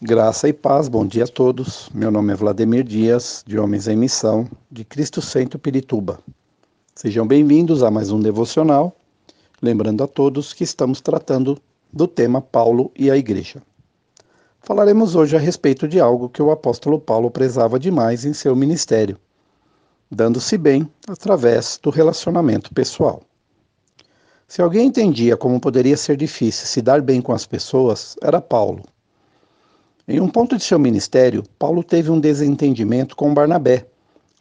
Graça e paz, bom dia a todos. Meu nome é Vladimir Dias, de Homens em Missão, de Cristo Centro Pirituba. Sejam bem-vindos a mais um devocional, lembrando a todos que estamos tratando do tema Paulo e a Igreja. Falaremos hoje a respeito de algo que o apóstolo Paulo prezava demais em seu ministério, dando-se bem através do relacionamento pessoal. Se alguém entendia como poderia ser difícil se dar bem com as pessoas, era Paulo. Em um ponto de seu ministério, Paulo teve um desentendimento com Barnabé,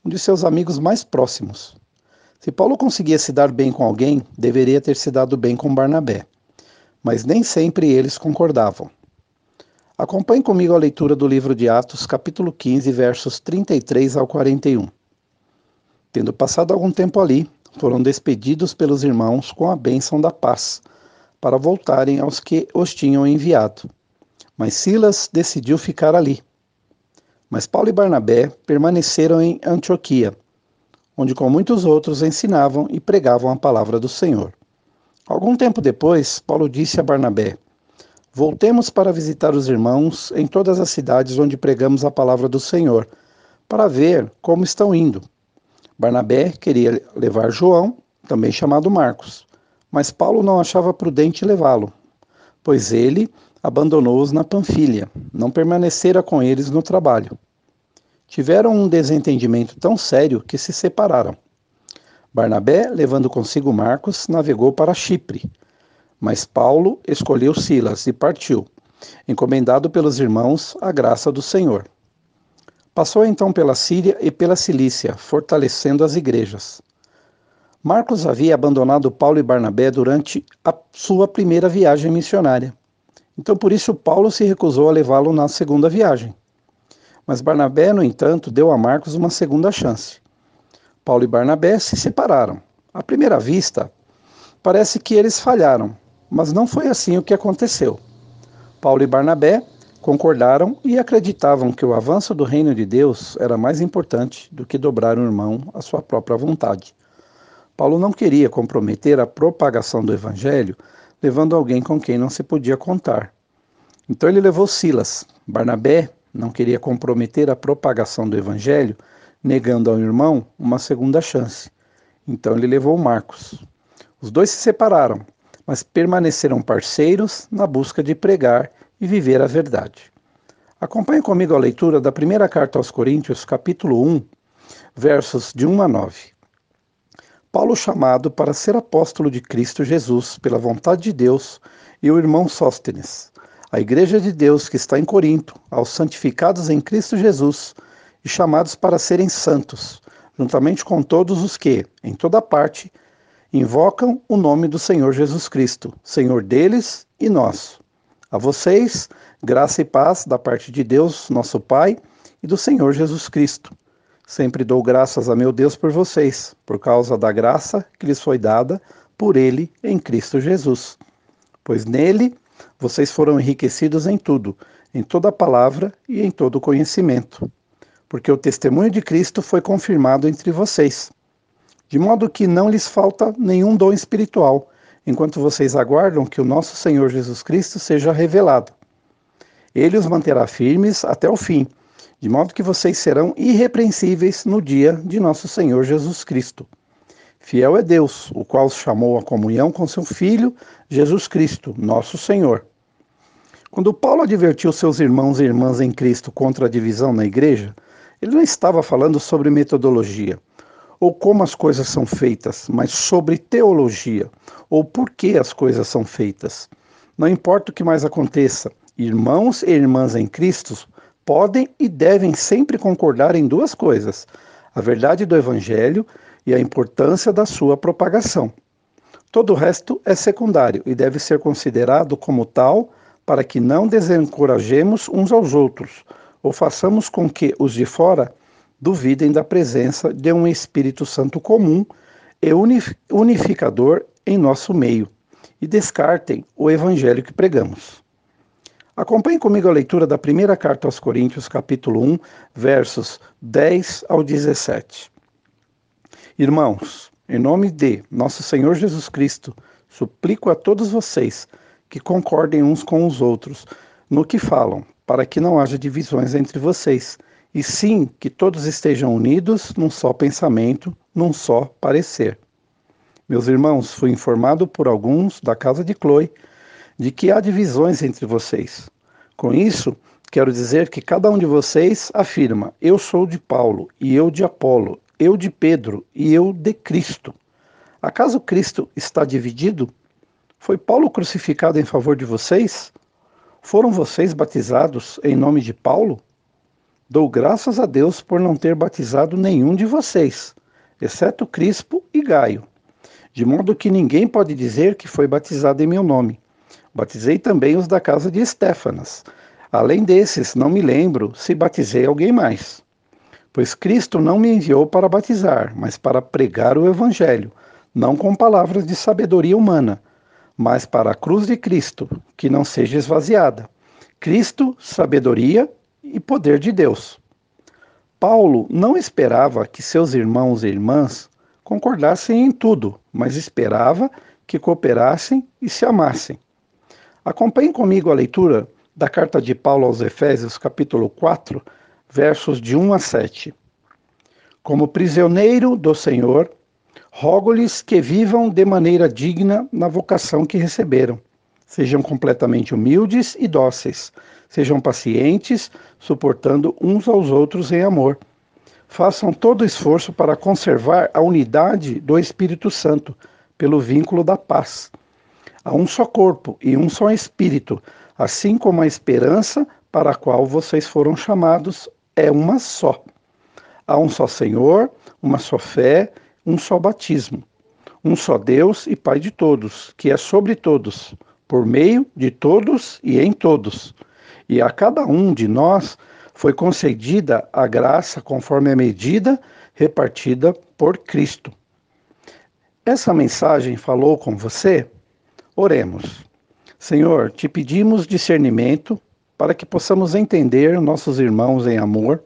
um de seus amigos mais próximos. Se Paulo conseguia se dar bem com alguém, deveria ter se dado bem com Barnabé, mas nem sempre eles concordavam. Acompanhe comigo a leitura do livro de Atos, capítulo 15, versos 33 ao 41. Tendo passado algum tempo ali, foram despedidos pelos irmãos com a bênção da paz, para voltarem aos que os tinham enviado. Mas Silas decidiu ficar ali. Mas Paulo e Barnabé permaneceram em Antioquia, onde com muitos outros ensinavam e pregavam a palavra do Senhor. Algum tempo depois, Paulo disse a Barnabé: Voltemos para visitar os irmãos em todas as cidades onde pregamos a palavra do Senhor, para ver como estão indo. Barnabé queria levar João, também chamado Marcos, mas Paulo não achava prudente levá-lo, pois ele abandonou-os na Panfilha, não permanecera com eles no trabalho. Tiveram um desentendimento tão sério que se separaram. Barnabé, levando consigo Marcos, navegou para Chipre, mas Paulo escolheu Silas e partiu, encomendado pelos irmãos à graça do Senhor. Passou então pela Síria e pela Cilícia, fortalecendo as igrejas. Marcos havia abandonado Paulo e Barnabé durante a sua primeira viagem missionária então, por isso, Paulo se recusou a levá-lo na segunda viagem. Mas Barnabé, no entanto, deu a Marcos uma segunda chance. Paulo e Barnabé se separaram. À primeira vista, parece que eles falharam, mas não foi assim o que aconteceu. Paulo e Barnabé concordaram e acreditavam que o avanço do reino de Deus era mais importante do que dobrar um irmão à sua própria vontade. Paulo não queria comprometer a propagação do evangelho levando alguém com quem não se podia contar. Então ele levou Silas. Barnabé não queria comprometer a propagação do evangelho, negando ao irmão uma segunda chance. Então ele levou Marcos. Os dois se separaram, mas permaneceram parceiros na busca de pregar e viver a verdade. Acompanhe comigo a leitura da primeira carta aos Coríntios, capítulo 1, versos de 1 a 9. Paulo chamado para ser apóstolo de Cristo Jesus pela vontade de Deus e o irmão Sóstenes, a igreja de Deus que está em Corinto, aos santificados em Cristo Jesus e chamados para serem santos, juntamente com todos os que, em toda parte, invocam o nome do Senhor Jesus Cristo, Senhor deles e nosso. A vocês, graça e paz da parte de Deus, nosso Pai, e do Senhor Jesus Cristo. Sempre dou graças a meu Deus por vocês, por causa da graça que lhes foi dada por Ele em Cristo Jesus. Pois nele vocês foram enriquecidos em tudo, em toda palavra e em todo conhecimento. Porque o testemunho de Cristo foi confirmado entre vocês. De modo que não lhes falta nenhum dom espiritual, enquanto vocês aguardam que o nosso Senhor Jesus Cristo seja revelado. Ele os manterá firmes até o fim de modo que vocês serão irrepreensíveis no dia de nosso Senhor Jesus Cristo. Fiel é Deus, o qual chamou à comunhão com seu Filho, Jesus Cristo, nosso Senhor. Quando Paulo advertiu seus irmãos e irmãs em Cristo contra a divisão na igreja, ele não estava falando sobre metodologia ou como as coisas são feitas, mas sobre teologia ou por que as coisas são feitas. Não importa o que mais aconteça, irmãos e irmãs em Cristo podem e devem sempre concordar em duas coisas: a verdade do Evangelho e a importância da sua propagação. Todo o resto é secundário e deve ser considerado como tal para que não desencorajemos uns aos outros ou façamos com que os de fora duvidem da presença de um Espírito Santo comum e unificador em nosso meio e descartem o evangelho que pregamos. Acompanhe comigo a leitura da primeira carta aos Coríntios, capítulo 1, versos 10 ao 17. Irmãos, em nome de nosso Senhor Jesus Cristo, suplico a todos vocês que concordem uns com os outros, no que falam, para que não haja divisões entre vocês, e sim que todos estejam unidos num só pensamento, num só parecer. Meus irmãos, fui informado por alguns da casa de Chloe de que há divisões entre vocês. Com isso, quero dizer que cada um de vocês afirma: eu sou de Paulo, e eu de Apolo, eu de Pedro, e eu de Cristo. Acaso Cristo está dividido? Foi Paulo crucificado em favor de vocês? Foram vocês batizados em nome de Paulo? Dou graças a Deus por não ter batizado nenhum de vocês, exceto Crispo e Gaio, de modo que ninguém pode dizer que foi batizado em meu nome. Batizei também os da casa de Estéfanas. Além desses, não me lembro se batizei alguém mais. Pois Cristo não me enviou para batizar, mas para pregar o Evangelho, não com palavras de sabedoria humana, mas para a cruz de Cristo, que não seja esvaziada. Cristo, sabedoria e poder de Deus. Paulo não esperava que seus irmãos e irmãs concordassem em tudo, mas esperava que cooperassem e se amassem. Acompanhe comigo a leitura da carta de Paulo aos Efésios, capítulo 4, versos de 1 a 7. Como prisioneiro do Senhor, rogo-lhes que vivam de maneira digna na vocação que receberam. Sejam completamente humildes e dóceis Sejam pacientes, suportando uns aos outros em amor. Façam todo o esforço para conservar a unidade do Espírito Santo, pelo vínculo da paz. Há um só corpo e um só Espírito, assim como a esperança para a qual vocês foram chamados é uma só. Há um só Senhor, uma só fé, um só batismo. Um só Deus e Pai de todos, que é sobre todos, por meio de todos e em todos e a cada um de nós foi concedida a graça conforme a medida repartida por Cristo. Essa mensagem falou com você? Oremos. Senhor, te pedimos discernimento para que possamos entender nossos irmãos em amor,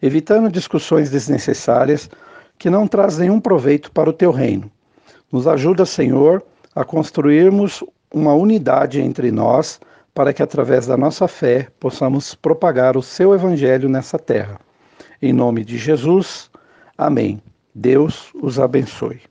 evitando discussões desnecessárias que não trazem nenhum proveito para o teu reino. Nos ajuda, Senhor, a construirmos uma unidade entre nós para que através da nossa fé possamos propagar o seu evangelho nessa terra. Em nome de Jesus, amém. Deus os abençoe.